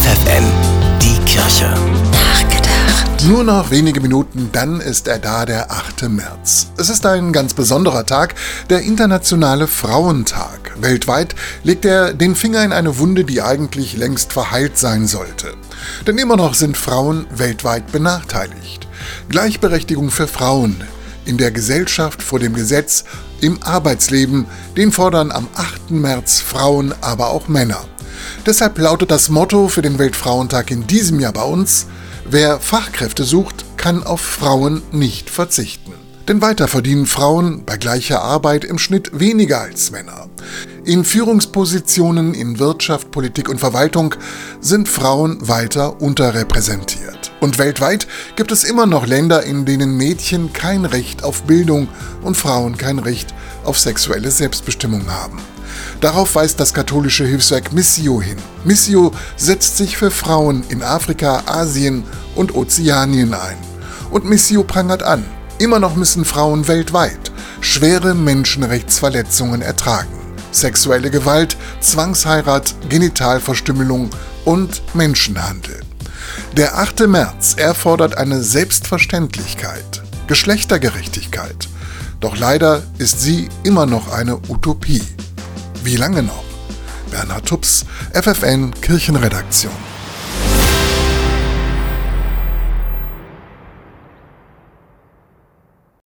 FFN, die Kirche. Nachgedacht. Nur noch wenige Minuten, dann ist er da, der 8. März. Es ist ein ganz besonderer Tag, der internationale Frauentag. Weltweit legt er den Finger in eine Wunde, die eigentlich längst verheilt sein sollte. Denn immer noch sind Frauen weltweit benachteiligt. Gleichberechtigung für Frauen, in der Gesellschaft vor dem Gesetz, im Arbeitsleben, den fordern am 8. März Frauen, aber auch Männer. Deshalb lautet das Motto für den Weltfrauentag in diesem Jahr bei uns, wer Fachkräfte sucht, kann auf Frauen nicht verzichten. Denn weiter verdienen Frauen bei gleicher Arbeit im Schnitt weniger als Männer. In Führungspositionen in Wirtschaft, Politik und Verwaltung sind Frauen weiter unterrepräsentiert. Und weltweit gibt es immer noch Länder, in denen Mädchen kein Recht auf Bildung und Frauen kein Recht auf sexuelle Selbstbestimmung haben. Darauf weist das katholische Hilfswerk Missio hin. Missio setzt sich für Frauen in Afrika, Asien und Ozeanien ein. Und Missio prangert an, immer noch müssen Frauen weltweit schwere Menschenrechtsverletzungen ertragen. Sexuelle Gewalt, Zwangsheirat, Genitalverstümmelung und Menschenhandel. Der 8. März erfordert eine Selbstverständlichkeit, Geschlechtergerechtigkeit. Doch leider ist sie immer noch eine Utopie. Wie lange noch? Bernhard Tups, FFN Kirchenredaktion.